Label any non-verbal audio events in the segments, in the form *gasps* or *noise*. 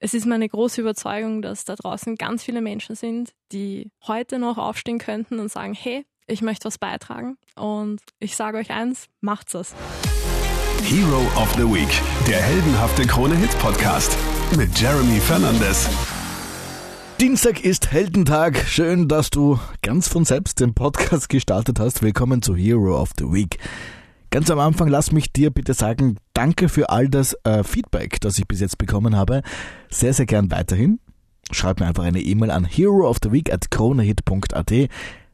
Es ist meine große Überzeugung, dass da draußen ganz viele Menschen sind, die heute noch aufstehen könnten und sagen, hey, ich möchte was beitragen. Und ich sage euch eins, macht's es. Hero of the Week, der heldenhafte Krone-Hit-Podcast mit Jeremy Fernandes. Dienstag ist Heldentag. Schön, dass du ganz von selbst den Podcast gestartet hast. Willkommen zu Hero of the Week. Ganz am Anfang lass mich dir bitte sagen, danke für all das äh, Feedback, das ich bis jetzt bekommen habe. Sehr, sehr gern weiterhin. Schreib mir einfach eine E-Mail an kronehit.at.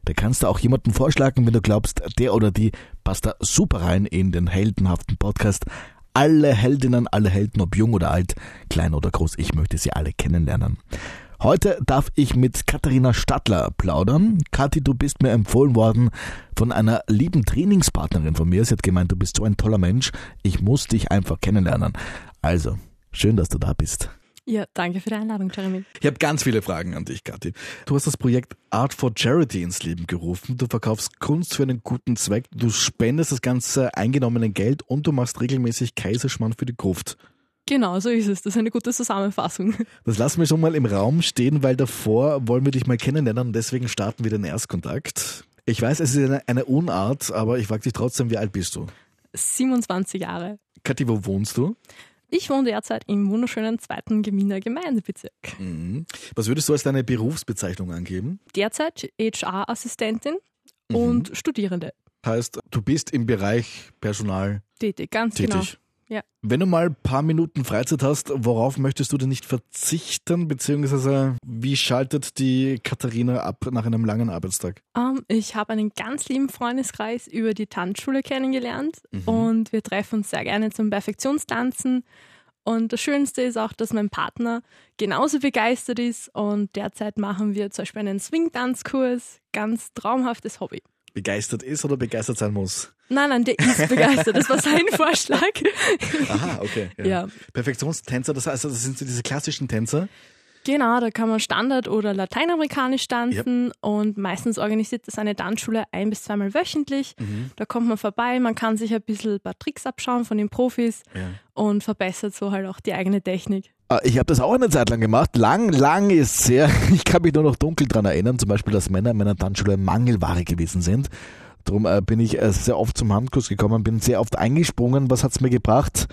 Da kannst du auch jemanden vorschlagen, wenn du glaubst, der oder die passt da super rein in den heldenhaften Podcast. Alle Heldinnen, alle Helden, ob jung oder alt, klein oder groß, ich möchte sie alle kennenlernen. Heute darf ich mit Katharina Stadler plaudern. Kathi, du bist mir empfohlen worden von einer lieben Trainingspartnerin von mir. Sie hat gemeint, du bist so ein toller Mensch. Ich muss dich einfach kennenlernen. Also, schön, dass du da bist. Ja, danke für die Einladung, Jeremy. Ich habe ganz viele Fragen an dich, Kathi. Du hast das Projekt Art for Charity ins Leben gerufen. Du verkaufst Kunst für einen guten Zweck. Du spendest das ganze eingenommene Geld und du machst regelmäßig Kaiserschmarrn für die Gruft. Genau, so ist es. Das ist eine gute Zusammenfassung. Das lassen wir schon mal im Raum stehen, weil davor wollen wir dich mal kennenlernen und deswegen starten wir den Erstkontakt. Ich weiß, es ist eine, eine Unart, aber ich frage dich trotzdem, wie alt bist du? 27 Jahre. Kathi, wo wohnst du? Ich wohne derzeit im wunderschönen zweiten Geminer Gemeindebezirk. Mhm. Was würdest du als deine Berufsbezeichnung angeben? Derzeit HR-Assistentin mhm. und Studierende. Heißt, du bist im Bereich Personal tätig, ganz tätig. genau. Ja. Wenn du mal ein paar Minuten Freizeit hast, worauf möchtest du denn nicht verzichten? Beziehungsweise wie schaltet die Katharina ab nach einem langen Arbeitstag? Um, ich habe einen ganz lieben Freundeskreis über die Tanzschule kennengelernt mhm. und wir treffen uns sehr gerne zum Perfektionstanzen. Und das Schönste ist auch, dass mein Partner genauso begeistert ist und derzeit machen wir zum Beispiel einen Swing-Tanzkurs. Ganz traumhaftes Hobby. Begeistert ist oder begeistert sein muss? Nein, nein, der ist begeistert. Das war sein *laughs* Vorschlag. Aha, okay. Ja. ja. Perfektionstänzer, das heißt, das sind so diese klassischen Tänzer. Genau, da kann man Standard- oder Lateinamerikanisch tanzen yep. und meistens organisiert das eine Tanzschule ein- bis zweimal wöchentlich. Mhm. Da kommt man vorbei, man kann sich ein bisschen ein paar Tricks abschauen von den Profis ja. und verbessert so halt auch die eigene Technik. Ah, ich habe das auch eine Zeit lang gemacht. Lang, lang ist sehr. *laughs* Ich kann mich nur noch dunkel daran erinnern, zum Beispiel, dass Männer in meiner Tanzschule Mangelware gewesen sind. Darum äh, bin ich äh, sehr oft zum Handkurs gekommen, bin sehr oft eingesprungen. Was hat's mir gebracht?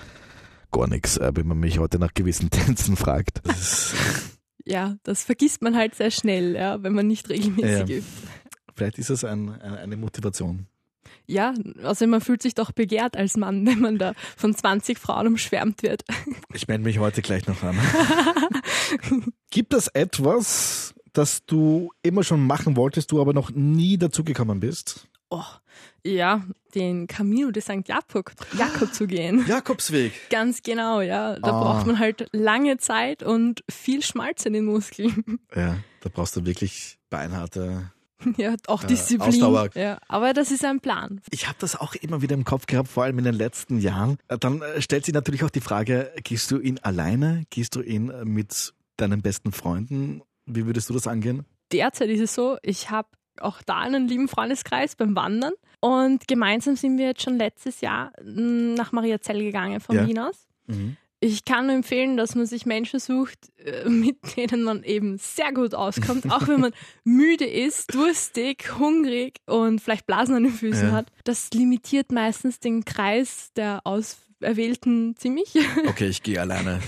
Gar nichts, äh, wenn man mich heute nach gewissen *laughs* Tänzen fragt. *laughs* Ja, das vergisst man halt sehr schnell, ja, wenn man nicht regelmäßig ja. übt. Vielleicht ist es ein, eine Motivation. Ja, also man fühlt sich doch begehrt als Mann, wenn man da von 20 Frauen umschwärmt wird. Ich melde mich heute gleich noch an. *laughs* Gibt es etwas, das du immer schon machen wolltest, du aber noch nie dazu gekommen bist? Oh, ja, den Camino de St. Jakob, Jakob zu gehen. *gasps* Jakobsweg. Ganz genau, ja. Da ah. braucht man halt lange Zeit und viel Schmalz in den Muskeln. *laughs* Ja, da brauchst du wirklich beinharte ja, auch Disziplin. Äh, Ausdauer. Ja, aber das ist ein Plan. Ich habe das auch immer wieder im Kopf gehabt, vor allem in den letzten Jahren. Äh, dann äh, stellt sich natürlich auch die Frage, gehst du ihn alleine? Gehst du ihn äh, mit deinen besten Freunden? Wie würdest du das angehen? Derzeit ist es so, ich habe auch da einen lieben Freundeskreis beim Wandern. Und gemeinsam sind wir jetzt schon letztes Jahr hm, nach Mariazell gegangen von ja. Wien aus. Mhm. Ich kann nur empfehlen, dass man sich Menschen sucht, äh, mit denen man eben sehr gut auskommt, auch wenn man *laughs* müde ist, durstig, hungrig und vielleicht Blasen an den Füßen ja. hat. Das limitiert meistens den Kreis der Auserwählten ziemlich. *laughs* Okay, ich gehe alleine.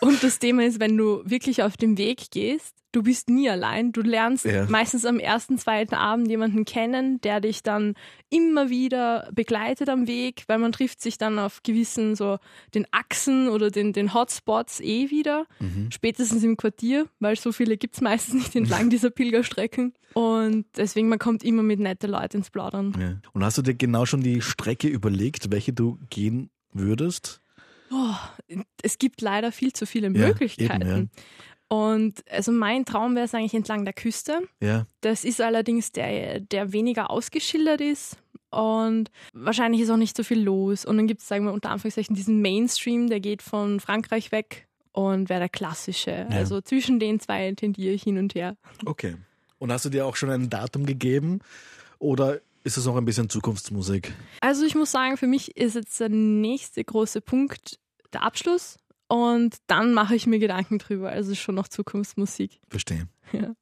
und das Thema ist, wenn du wirklich auf den Weg gehst, du bist nie allein. Du lernst ja. meistens am ersten, zweiten Abend jemanden kennen, der dich dann immer wieder begleitet am Weg, weil man trifft sich dann auf gewissen so den Achsen oder den, den Hotspots eh wieder. Mhm. Spätestens im Quartier, weil so viele gibt es meistens nicht entlang dieser Pilgerstrecken. Und deswegen, man kommt immer mit netten Leuten ins Plaudern. Ja. Und hast du dir genau schon die Strecke überlegt, welche du gehen würdest? Oh, es gibt leider viel zu viele Möglichkeiten. Ja, eben, und also mein Traum wäre es eigentlich entlang der Küste. Ja. Das ist allerdings der, der weniger ausgeschildert ist. Und wahrscheinlich ist auch nicht so viel los. Und dann gibt es, sagen wir unter Anführungszeichen, diesen Mainstream, der geht von Frankreich weg und wäre der klassische. Ja. Also zwischen den zwei tendiere ich hin und her. Okay. Und hast du dir auch schon ein Datum gegeben? Oder ist es noch ein bisschen Zukunftsmusik? Also ich muss sagen, für mich ist jetzt der nächste große Punkt der Abschluss Und dann mache ich mir Gedanken drüber. Also schon noch Zukunftsmusik. Verstehe. Ja.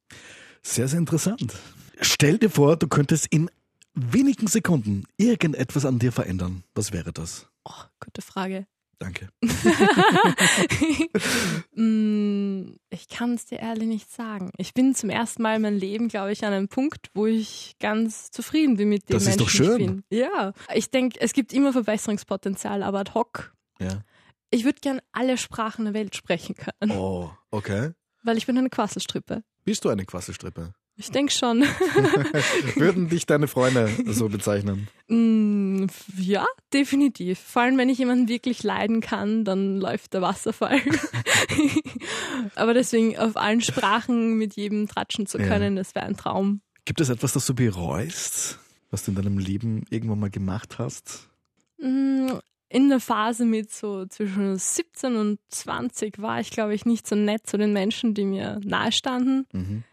Sehr, sehr interessant. Stell dir vor, du könntest in wenigen Sekunden irgendetwas an dir verändern. Was wäre das? Oh, gute Frage. Danke. *laughs* Mm, ich kann es dir ehrlich nicht sagen. Ich bin zum ersten Mal in meinem Leben, glaube ich, an einem Punkt, wo ich ganz zufrieden bin mit dem das Menschen. Das ist doch schön. Ich bin. Ja, ich denke, es gibt immer Verbesserungspotenzial, aber ad hoc. Ja. Ich würde gern alle Sprachen der Welt sprechen können. Oh, okay. Weil ich bin eine Quasselstrippe. Bist du eine Quasselstrippe? Ich denke schon. *laughs* Würden dich deine Freunde so bezeichnen? Mm, ja, definitiv. Vor allem, wenn ich jemanden wirklich leiden kann, dann läuft der Wasserfall. *laughs* Aber deswegen auf allen Sprachen mit jedem tratschen zu können, ja. das wäre ein Traum. Gibt es etwas, das du bereust, was du in deinem Leben irgendwann mal gemacht hast? In der Phase mit so zwischen 17 und 20 war ich, glaube ich, nicht so nett zu den Menschen, die mir nahestanden. Mhm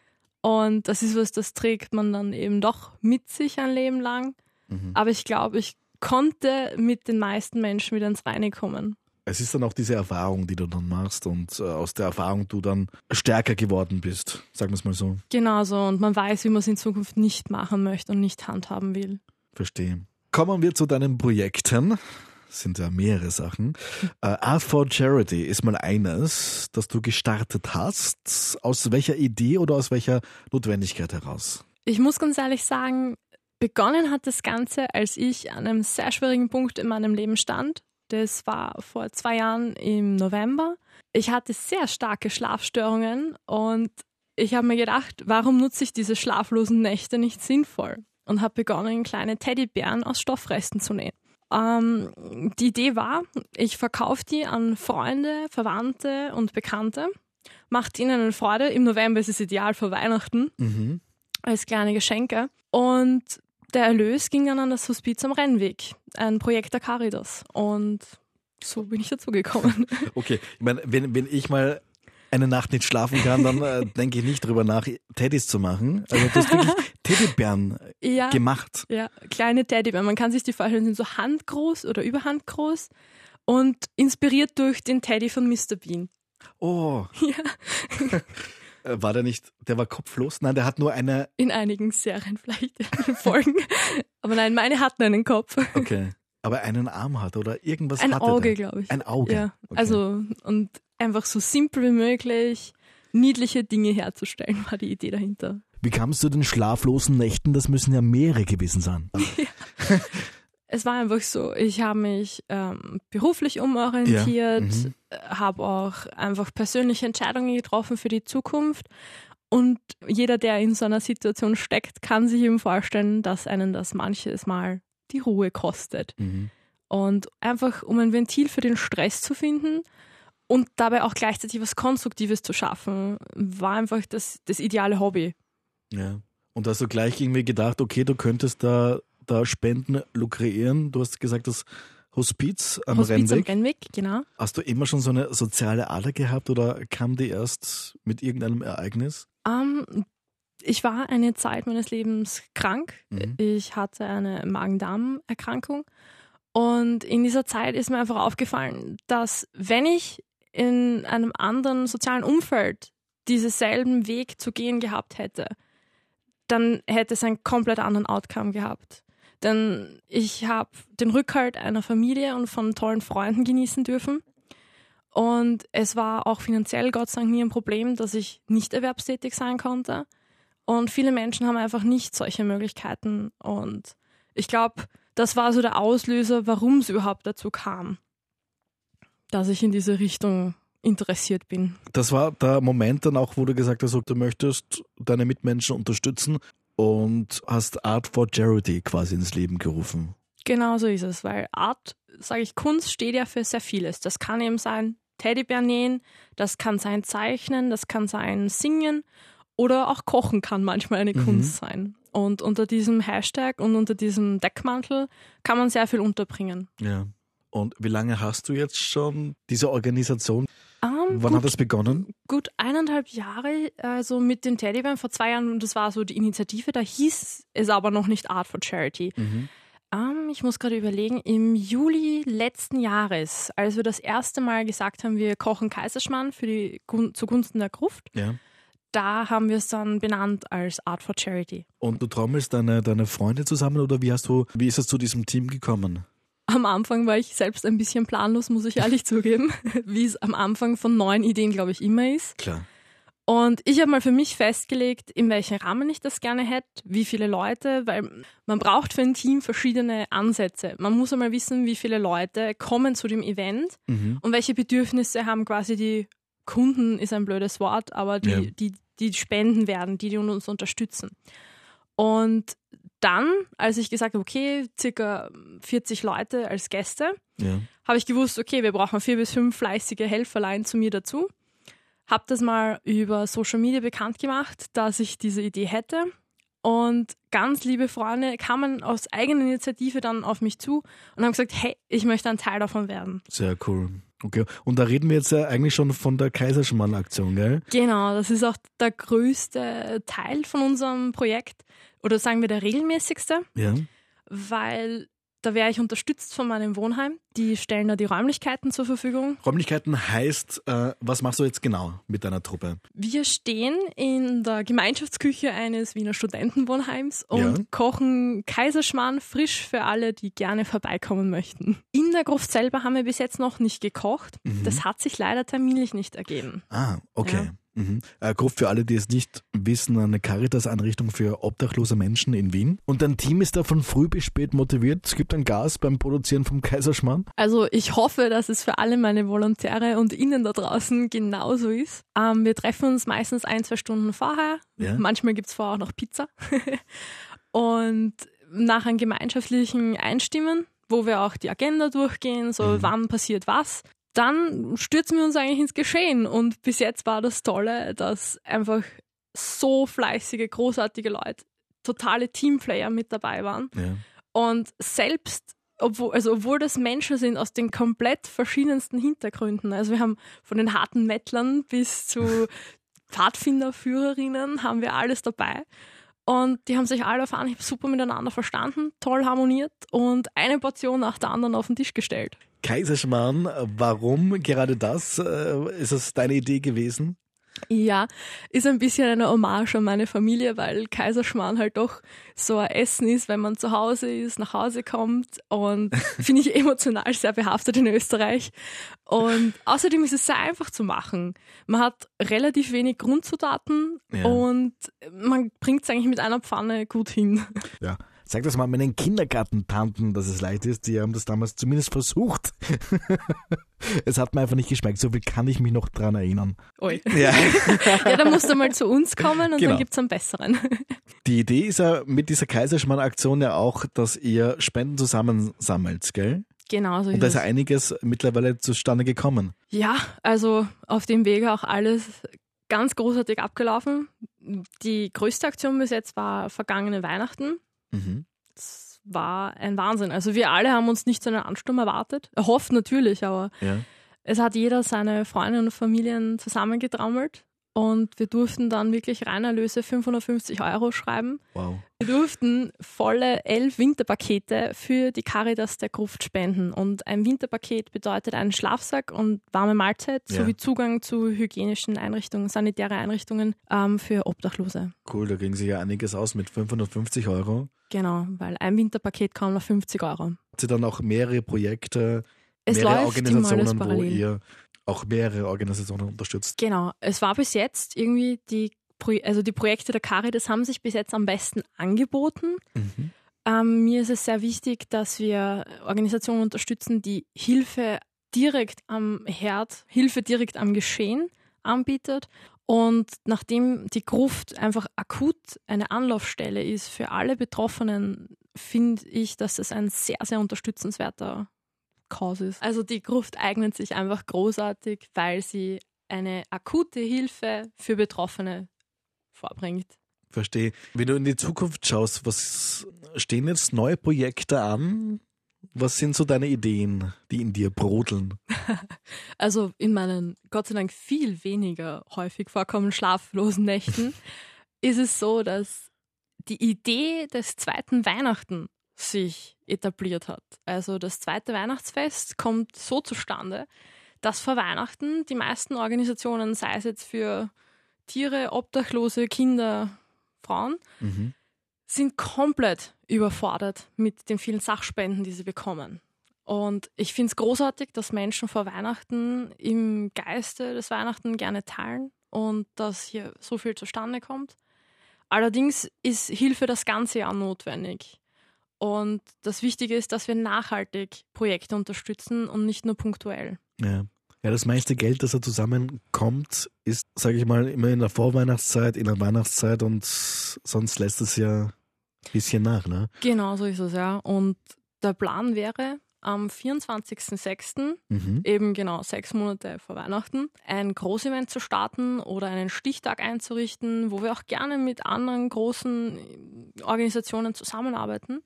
und das ist was, das trägt man dann eben doch mit sich ein Leben lang. Mhm. Aber ich glaube, ich konnte mit den meisten Menschen wieder ins Reine kommen. Es ist dann auch diese Erfahrung, die du dann machst und äh, aus der Erfahrung du dann stärker geworden bist, sagen wir es mal so. Genau so. Und man weiß, wie man es in Zukunft nicht machen möchte und nicht handhaben will. Verstehe. Kommen wir zu deinen Projekten sind ja mehrere Sachen. Äh, Art for Charity ist mal eines, das du gestartet hast. Aus welcher Idee oder aus welcher Notwendigkeit heraus? Ich muss ganz ehrlich sagen, begonnen hat das Ganze, als ich an einem sehr schwierigen Punkt in meinem Leben stand. Das war vor zwei Jahren im November. Ich hatte sehr starke Schlafstörungen und ich habe mir gedacht, warum nutze ich diese schlaflosen Nächte nicht sinnvoll? Und habe begonnen, kleine Teddybären aus Stoffresten zu nähen. Ähm, die Idee war, ich verkaufe die an Freunde, Verwandte und Bekannte, macht ihnen eine Freude. Im November ist es ideal für Weihnachten mhm. als kleine Geschenke. Und der Erlös ging dann an das Hospiz am Rennweg, ein Projekt der Caritas. Und so bin ich dazu gekommen. *laughs* Okay, ich meine, wenn, wenn ich mal eine Nacht nicht schlafen kann, dann äh, *laughs* denke ich nicht drüber nach, Teddys zu machen. Also du hast wirklich *laughs* Teddybären ja, gemacht. Ja, kleine Teddybären. Man kann sich die vorstellen, sind so handgroß oder überhandgroß und inspiriert durch den Teddy von Mr. Bean. Oh. *laughs* Ja. Äh, war der nicht, der war kopflos? Nein, der hat nur eine. In einigen Serien vielleicht, in Folgen. Aber nein, meine hatten einen Kopf. Okay. Aber einen Arm hat oder irgendwas Ein Auge, glaube ich. Ein Auge. Ja. Okay. Also, und einfach so simpel wie möglich niedliche Dinge herzustellen, war die Idee dahinter. Wie kamst du den schlaflosen Nächten? Das müssen ja mehrere gewesen sein. *laughs* Ja. es war einfach so, ich habe mich ähm, beruflich umorientiert, ja. mhm. habe auch einfach persönliche Entscheidungen getroffen für die Zukunft. Und jeder, der in so einer Situation steckt, kann sich eben vorstellen, dass einen das manches Mal die Ruhe kostet. Mhm. Und einfach, um ein Ventil für den Stress zu finden, und dabei auch gleichzeitig was Konstruktives zu schaffen, war einfach das, das ideale Hobby. Ja. Und hast du gleich irgendwie gedacht, okay, du könntest da, da Spenden lukrieren. Du hast gesagt, das Hospiz am Hospiz Rennweg. am Rennweg, genau. Hast du immer schon so eine soziale Ader gehabt oder kam die erst mit irgendeinem Ereignis? Um, ähm, ich war eine Zeit meines Lebens krank. Mhm. Ich hatte eine Magen-Darm-Erkrankung. Und in dieser Zeit ist mir einfach aufgefallen, dass wenn ich in einem anderen sozialen Umfeld diesen selben Weg zu gehen gehabt hätte, dann hätte es einen komplett anderen Outcome gehabt. Denn ich habe den Rückhalt einer Familie und von tollen Freunden genießen dürfen. Und es war auch finanziell Gott sei Dank nie ein Problem, dass ich nicht erwerbstätig sein konnte. Und viele Menschen haben einfach nicht solche Möglichkeiten. Und ich glaube, das war so der Auslöser, warum es überhaupt dazu kam dass ich in diese Richtung interessiert bin. Das war der Moment dann auch, wo du gesagt hast, du möchtest deine Mitmenschen unterstützen und hast Art for Charity quasi ins Leben gerufen. Genau so ist es, weil Art, sage ich, Kunst steht ja für sehr vieles. Das kann eben sein Teddybär nähen, das kann sein Zeichnen, das kann sein Singen oder auch Kochen kann manchmal eine mhm. Kunst sein. Und unter diesem Hashtag und unter diesem Deckmantel kann man sehr viel unterbringen. Ja. Und wie lange hast du jetzt schon diese Organisation? Um, ähm, Wann gut, hat das begonnen? Gut eineinhalb Jahre, also mit den Teddybären vor zwei Jahren und das war so die Initiative, da hieß es aber noch nicht Art for Charity. Mhm. Um, ich muss gerade überlegen, im Juli letzten Jahres, als wir das erste Mal gesagt haben, wir kochen Kaiserschmarrn für die, zugunsten der Gruft, ja. da haben wir es dann benannt als Art for Charity. Und du trommelst deine, deine Freunde zusammen oder wie hast du, wie ist es zu diesem Team gekommen? Am Anfang war ich selbst ein bisschen planlos, muss ich ehrlich zugeben, *laughs* wie es am Anfang von neuen Ideen, glaube ich, immer ist. Klar. Und ich habe mal für mich festgelegt, in welchem Rahmen ich das gerne hätte, wie viele Leute, weil man braucht für ein Team verschiedene Ansätze. Man muss einmal wissen, wie viele Leute kommen zu dem Event mhm. und welche Bedürfnisse haben quasi die Kunden, ist ein blödes Wort, aber die, ja. die, die spenden werden, die, die uns unterstützen. Und dann, als ich gesagt habe, okay, circa 40 Leute als Gäste, ja. habe ich gewusst, okay, wir brauchen vier bis fünf fleißige Helferlein zu mir dazu habe das mal über Social Media bekannt gemacht, dass ich diese Idee hätte. Und ganz liebe Freunde kamen aus eigener Initiative dann auf mich zu und haben gesagt, hey, ich möchte ein Teil davon werden. Sehr cool. Okay, und da reden wir jetzt ja eigentlich schon von der Kaiserschmarrn-Aktion, gell? Genau, das ist auch der größte Teil von unserem Projekt oder sagen wir der regelmäßigste. Ja. Weil da wäre ich unterstützt von meinem Wohnheim. Die stellen da die Räumlichkeiten zur Verfügung. Räumlichkeiten heißt, äh, was machst du jetzt genau mit deiner Truppe? Wir stehen in der Gemeinschaftsküche eines Wiener Studentenwohnheims und ja. kochen Kaiserschmarrn frisch für alle, die gerne vorbeikommen möchten. In der Gruft selber haben wir bis jetzt noch nicht gekocht. Mhm. Das hat sich leider terminlich nicht ergeben. Ah, okay. Ja. Mhm. Äh, grob für alle, die es nicht wissen, eine Caritas-Einrichtung für obdachlose Menschen in Wien. Und dein Team ist da von früh bis spät motiviert. Es gibt ein Gas beim Produzieren vom Kaiserschmarrn. Also ich hoffe, dass es für alle meine Volontäre und Ihnen da draußen genauso ist. Ähm, wir treffen uns meistens ein, zwei Stunden vorher. Ja. Manchmal gibt es vorher auch noch Pizza. *laughs* und nach einem gemeinschaftlichen Einstimmen wo wir auch die Agenda durchgehen, so mhm. wann passiert was dann stürzen wir uns eigentlich ins Geschehen. Und bis jetzt war das Tolle, dass einfach so fleißige, großartige Leute, totale Teamplayer mit dabei waren. Ja. Und selbst, obwohl, also obwohl das Menschen sind aus den komplett verschiedensten Hintergründen. Also wir haben von den harten Mettlern bis zu *laughs* Pfadfinderführerinnen haben wir alles dabei. Und die haben sich alle auf Anhieb super miteinander verstanden, toll harmoniert und eine Portion nach der anderen auf den Tisch gestellt. Kaiserschmarrn, warum gerade das? Äh, ist das deine Idee gewesen? Ja, ist ein bisschen eine Hommage an meine Familie, weil Kaiserschmarrn halt doch so ein Essen ist, wenn man zu Hause ist, nach Hause kommt und *laughs* finde ich emotional sehr behaftet in Österreich. Und außerdem ist es sehr einfach zu machen. Man hat relativ wenig Grundzutaten ja. und man bringt es eigentlich mit einer Pfanne gut hin. Ja, Sag das mal meinen Kindergartentanten, dass es leicht ist. Die haben das damals zumindest versucht. *laughs* es hat mir einfach nicht geschmeckt. So viel kann ich mich noch dran erinnern. Ui. Ja, *laughs* ja dann musst du mal zu uns kommen und genau. dann gibt es einen besseren. *laughs* Die Idee ist ja mit dieser Kaiserschmarrn-Aktion ja auch, dass ihr Spenden zusammensammelt, gell? Genau so Und da ist ja einiges mittlerweile zustande gekommen. Ja, also auf dem Wege auch alles ganz großartig abgelaufen. Die größte Aktion bis jetzt war vergangene Weihnachten. Mhm. Das war ein Wahnsinn. Also wir alle haben uns nicht so einen Ansturm erwartet. Erhofft natürlich, aber ja. es hat jeder seine Freunde und Familien zusammengetrammelt. Und wir durften dann wirklich Reinerlöse 550 Euro schreiben. Wow. Wir durften volle elf Winterpakete für die Caritas der Gruft spenden. Und ein Winterpaket bedeutet einen Schlafsack und warme Mahlzeit ja. sowie Zugang zu hygienischen Einrichtungen, sanitäre Einrichtungen ähm, für Obdachlose. Cool, da ging sich ja einiges aus mit 550 Euro. Genau, weil ein Winterpaket kam auf 50 Euro. Hat sie dann auch mehrere Projekte, es mehrere Organisationen, wo ihr auch mehrere Organisationen unterstützt. Genau. Es war bis jetzt irgendwie die, also die Projekte der Caritas haben sich bis jetzt am besten angeboten. Mhm. Ähm, mir ist es sehr wichtig, dass wir Organisationen unterstützen, die Hilfe direkt am Herd, Hilfe direkt am Geschehen anbietet. Und nachdem die Gruft einfach akut eine Anlaufstelle ist für alle Betroffenen, finde ich, dass es ein sehr, sehr unterstützenswerter Cause ist. Also die Gruft eignet sich einfach großartig, weil sie eine akute Hilfe für Betroffene vorbringt. Verstehe. Wenn du in die Zukunft schaust, was stehen jetzt neue Projekte an? Was sind so deine Ideen, die in dir brodeln? *laughs* Also in meinen Gott sei Dank viel weniger häufig vorkommenden schlaflosen Nächten *laughs* ist es so, dass die Idee des zweiten Weihnachten sich etabliert hat. Also das zweite Weihnachtsfest kommt so zustande, dass vor Weihnachten die meisten Organisationen, sei es jetzt für Tiere, Obdachlose, Kinder, Frauen, mhm. Sind komplett überfordert mit den vielen Sachspenden, die sie bekommen. Und ich finde es großartig, dass Menschen vor Weihnachten im Geiste des Weihnachten gerne teilen und dass hier so viel zustande kommt. Allerdings ist Hilfe das ganze Jahr notwendig. Und das Wichtige ist, dass wir nachhaltig Projekte unterstützen und nicht nur punktuell. Ja. Ja, das meiste Geld, das da zusammenkommt, ist, sage ich mal, immer in der Vorweihnachtszeit, in der Weihnachtszeit und sonst lässt es ja bisschen nach, ne? Genau, so ist es, ja. Und der Plan wäre, am 24.06., mhm. eben genau sechs Monate vor Weihnachten, ein Großevent zu starten oder einen Stichtag einzurichten, wo wir auch gerne mit anderen großen Organisationen zusammenarbeiten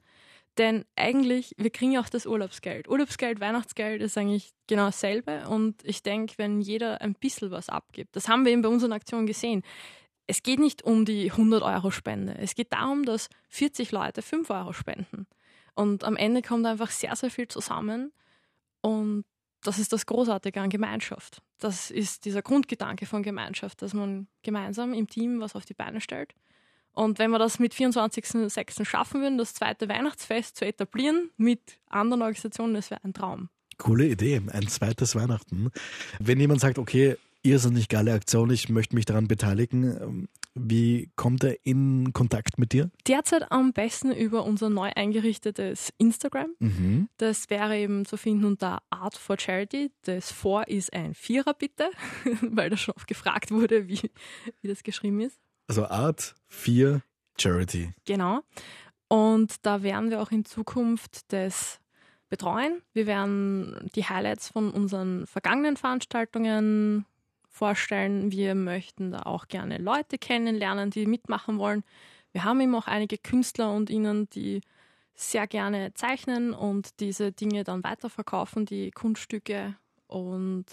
denn eigentlich, wir kriegen ja auch das Urlaubsgeld. Urlaubsgeld, Weihnachtsgeld ist eigentlich genau dasselbe. Und ich denke, wenn jeder ein bisschen was abgibt, das haben wir eben bei unseren Aktionen gesehen. Es geht nicht um die 100 Euro Spende. Es geht darum, dass 40 Leute 5 Euro spenden. Und am Ende kommt einfach sehr, sehr viel zusammen. Und das ist das Großartige an Gemeinschaft. Das ist dieser Grundgedanke von Gemeinschaft, dass man gemeinsam im Team was auf die Beine stellt und wenn wir das mit 24.06. schaffen würden, das zweite Weihnachtsfest zu etablieren mit anderen Organisationen, das wäre ein Traum. Coole Idee, ein zweites Weihnachten. Wenn jemand sagt, okay, nicht geile Aktion, ich möchte mich daran beteiligen, ähm, wie kommt er in Kontakt mit dir? Derzeit am besten über unser neu eingerichtetes Instagram. Mhm. Das wäre eben zu finden unter Art for Charity. Das Vor ist ein Vierer bitte, *laughs* weil da schon oft gefragt wurde, wie, wie das geschrieben ist. Also Art 4 Charity. Genau. Und da werden wir auch in Zukunft das betreuen. Wir werden die Highlights von unseren vergangenen Veranstaltungen vorstellen. Wir möchten da auch gerne Leute kennenlernen, die mitmachen wollen. Wir haben eben auch einige Künstler und ihnen, die sehr gerne zeichnen und diese Dinge dann weiterverkaufen, die Kunststücke. Und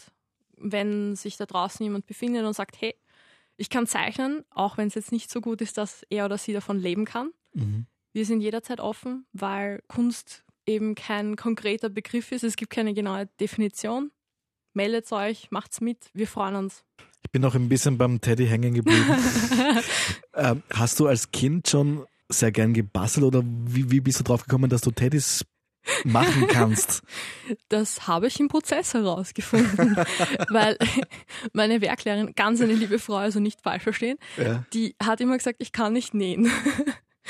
wenn sich da draußen jemand befindet und sagt, hey, ich kann zeichnen, auch wenn es jetzt nicht so gut ist, dass er oder sie davon leben kann. Mhm. Wir sind jederzeit offen, weil Kunst eben kein konkreter Begriff ist. Es gibt keine genaue Definition. Meldet euch, macht's mit, wir freuen uns. Ich bin noch ein bisschen beim Teddy hängen geblieben. *laughs* ähm, hast du als Kind schon sehr gern gebastelt oder wie, wie bist du drauf gekommen, dass du Teddys machen kannst? *laughs* Das habe ich im Prozess herausgefunden, *laughs* weil meine Werklehrerin, ganz eine liebe Frau, also nicht falsch verstehen, ja. die hat immer gesagt, ich kann nicht nähen.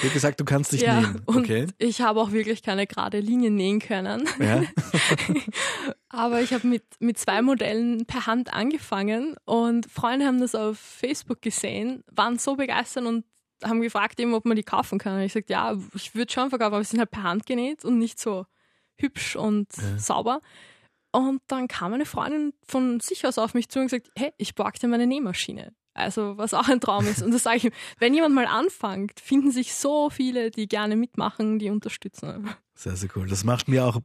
Hat gesagt, du kannst nicht ja, nähen. Okay. Und ich habe auch wirklich keine gerade Linien nähen können. Ja. *laughs* Aber ich habe mit, mit zwei Modellen per Hand angefangen und Freunde haben das auf Facebook gesehen, waren so begeistert und haben gefragt, eben, ob man die kaufen kann. Und ich sagte, ja, ich würde schon verkaufen, aber sie sind halt per Hand genäht und nicht so hübsch und ja. sauber. Und dann kam eine Freundin von sich aus auf mich zu und gesagt, hey, ich borg dir meine Nähmaschine. Also, was auch ein Traum ist. Und das sage ich, wenn jemand mal anfängt, finden sich so viele, die gerne mitmachen, die unterstützen. Sehr, sehr cool. Das macht mir auch,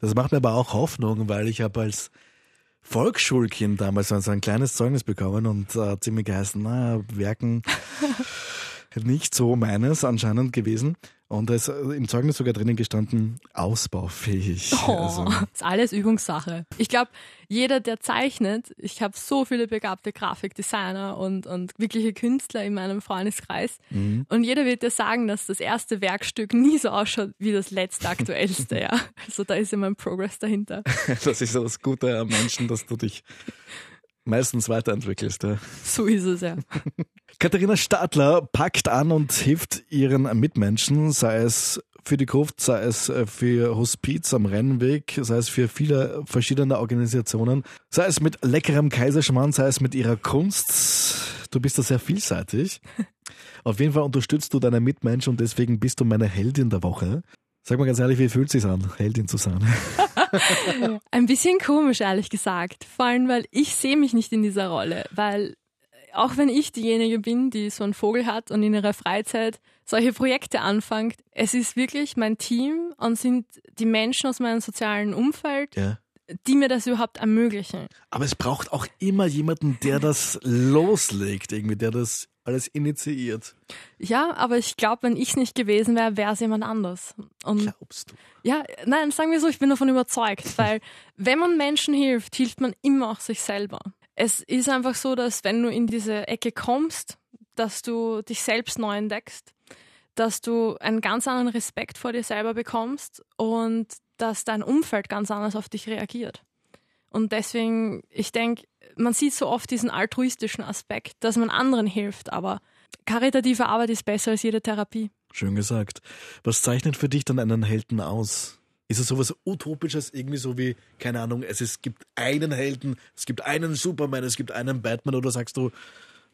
das macht mir aber auch Hoffnung, weil ich habe als Volksschulkind damals so ein kleines Zeugnis bekommen und äh, ziemlich geheißen, naja, Werken *laughs* nicht so meines anscheinend gewesen. Und da ist im Zeugnis sogar drinnen gestanden, ausbaufähig. Oh, also. ist alles Übungssache. Ich glaube, jeder, der zeichnet, ich habe so viele begabte Grafikdesigner und, und wirkliche Künstler in meinem Freundeskreis. Mhm. Und jeder wird dir sagen, dass das erste Werkstück nie so ausschaut wie das letzte aktuellste. *laughs* ja. Also da ist immer ein Progress dahinter. *laughs* das ist das Gute am Menschen, dass du dich meistens weiterentwickelst. Ja. So ist es ja. *laughs* Katharina Stadler packt an und hilft ihren Mitmenschen, sei es für die Gruft, sei es äh, für Hospiz am Rennweg, sei es für viele verschiedene Organisationen, sei es mit leckerem Kaiserschmarrn, sei es mit ihrer Kunst. Du bist da sehr vielseitig. *laughs* Auf jeden Fall unterstützt du deine Mitmenschen und deswegen bist du meine Heldin der Woche. Sag mal ganz ehrlich, wie fühlt es sich an, Heldin zu sein? *laughs* Ein bisschen komisch, ehrlich gesagt. Vor allem, weil ich sehe mich nicht in dieser Rolle. Weil auch wenn ich diejenige bin, die so einen Vogel hat und in ihrer Freizeit solche Projekte anfängt, es ist wirklich mein Team und sind die Menschen aus meinem sozialen Umfeld, ja. die mir das überhaupt ermöglichen. Aber es braucht auch immer jemanden, der das loslegt, irgendwie, der das alles initiiert. Ja, aber ich glaube, wenn ich es nicht gewesen wäre, wäre es jemand anders. Und Glaubst du? Ja, nein, sagen wir so, ich bin davon überzeugt, weil *laughs* wenn man Menschen hilft, hilft man immer auch sich selber. Es ist einfach so, dass wenn du in diese Ecke kommst, dass du dich selbst neu entdeckst, dass du einen ganz anderen Respekt vor dir selber bekommst und dass dein Umfeld ganz anders auf dich reagiert. Und deswegen, ich denke, man sieht so oft diesen altruistischen Aspekt, dass man anderen hilft, aber karitative Arbeit ist besser als jede Therapie. Schön gesagt. Was zeichnet für dich dann einen Helden aus? Ist es sowas Utopisches, irgendwie so wie, keine Ahnung, es, es gibt einen Helden, es gibt einen Superman, es gibt einen Batman oder sagst du,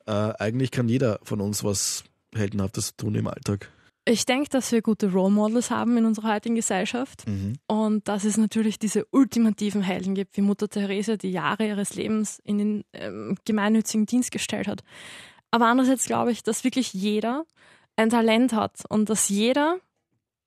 äh, eigentlich kann jeder von uns was Heldenhaftes tun im Alltag? Ich denke, dass wir gute Role Models haben in unserer heutigen Gesellschaft mhm. und dass es natürlich diese ultimativen Helden gibt, wie Mutter Therese, die Jahre ihres Lebens in den ähm, gemeinnützigen Dienst gestellt hat. Aber andererseits glaube ich, dass wirklich jeder ein Talent hat und dass jeder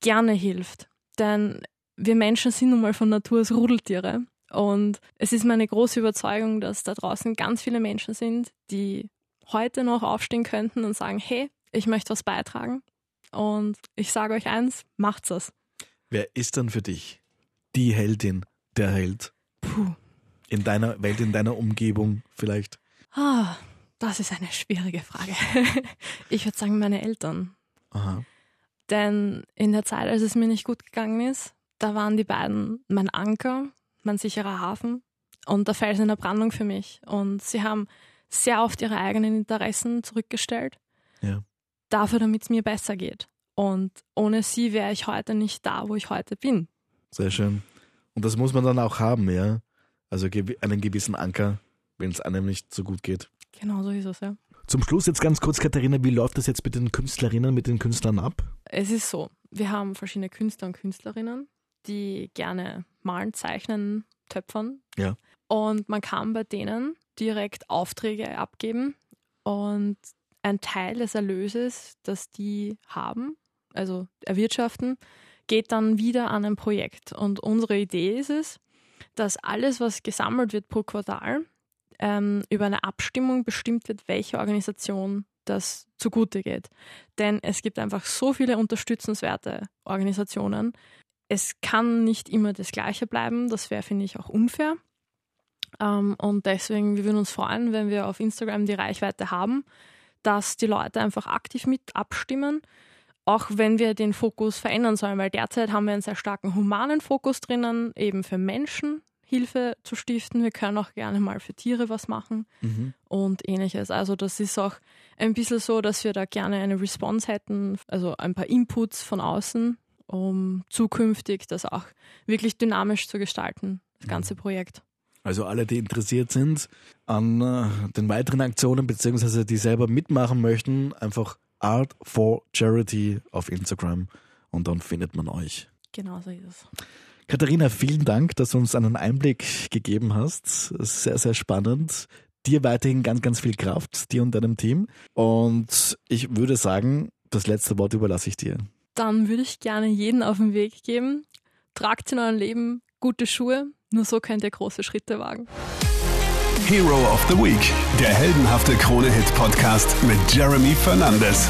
gerne hilft. Denn wir Menschen sind nun mal von Natur aus Rudeltiere. Und es ist meine große Überzeugung, dass da draußen ganz viele Menschen sind, die heute noch aufstehen könnten und sagen, hey, ich möchte was beitragen. Und ich sage euch eins, macht's es. Wer ist dann für dich die Heldin, der Held? Puh. In deiner Welt, in deiner Umgebung vielleicht? Ah, das ist eine schwierige Frage. *laughs* ich würde sagen, meine Eltern. Aha. Denn in der Zeit, als es mir nicht gut gegangen ist, da waren die beiden mein Anker, mein sicherer Hafen und der Fels in der Brandung für mich. Und sie haben sehr oft ihre eigenen Interessen zurückgestellt. Ja. Dafür, damit es mir besser geht. Und ohne sie wäre ich heute nicht da, wo ich heute bin. Sehr schön. Und das muss man dann auch haben, ja. Also einen gewissen Anker, wenn es einem nicht so gut geht. Genau so ist es, ja. Zum Schluss jetzt ganz kurz, Katharina, wie läuft das jetzt mit den Künstlerinnen, mit den Künstlern ab? Es ist so, wir haben verschiedene Künstler und Künstlerinnen, die gerne malen, zeichnen, töpfern. Ja. Und man kann bei denen direkt Aufträge abgeben und ein Teil des Erlöses, das die haben, also erwirtschaften, geht dann wieder an ein Projekt. Und unsere Idee ist es, dass alles, was gesammelt wird pro Quartal, ähm, über eine Abstimmung bestimmt wird, welche Organisation das zugute geht. Denn es gibt einfach so viele unterstützenswerte Organisationen. Es kann nicht immer das Gleiche bleiben. Das wäre, finde ich, auch unfair. Ähm, und deswegen, wir würden uns freuen, wenn wir auf Instagram die Reichweite haben, dass die Leute einfach aktiv mit abstimmen, auch wenn wir den Fokus verändern sollen, weil derzeit haben wir einen sehr starken humanen Fokus drinnen, eben für Menschen Hilfe zu stiften. Wir können auch gerne mal für Tiere was machen mhm. und ähnliches. Also das ist auch ein bisschen so, dass wir da gerne eine Response hätten, also ein paar Inputs von außen, um zukünftig das auch wirklich dynamisch zu gestalten, das ganze mhm. Projekt. Also alle, die interessiert sind an äh, den weiteren Aktionen, beziehungsweise die selber mitmachen möchten, einfach Art for Charity auf Instagram und dann findet man euch. Genau so ist es. Katharina, vielen Dank, dass du uns einen Einblick gegeben hast. Sehr, sehr spannend. Dir weiterhin ganz, ganz viel Kraft, dir und deinem Team. Und ich würde sagen, das letzte Wort überlasse ich dir. Dann würde ich gerne jeden auf den Weg geben. Tragt in eurem Leben gute Schuhe, nur so könnt ihr große Schritte wagen. Hero of the Week, der heldenhafte Krone-Hit-Podcast mit Jeremy Fernandes.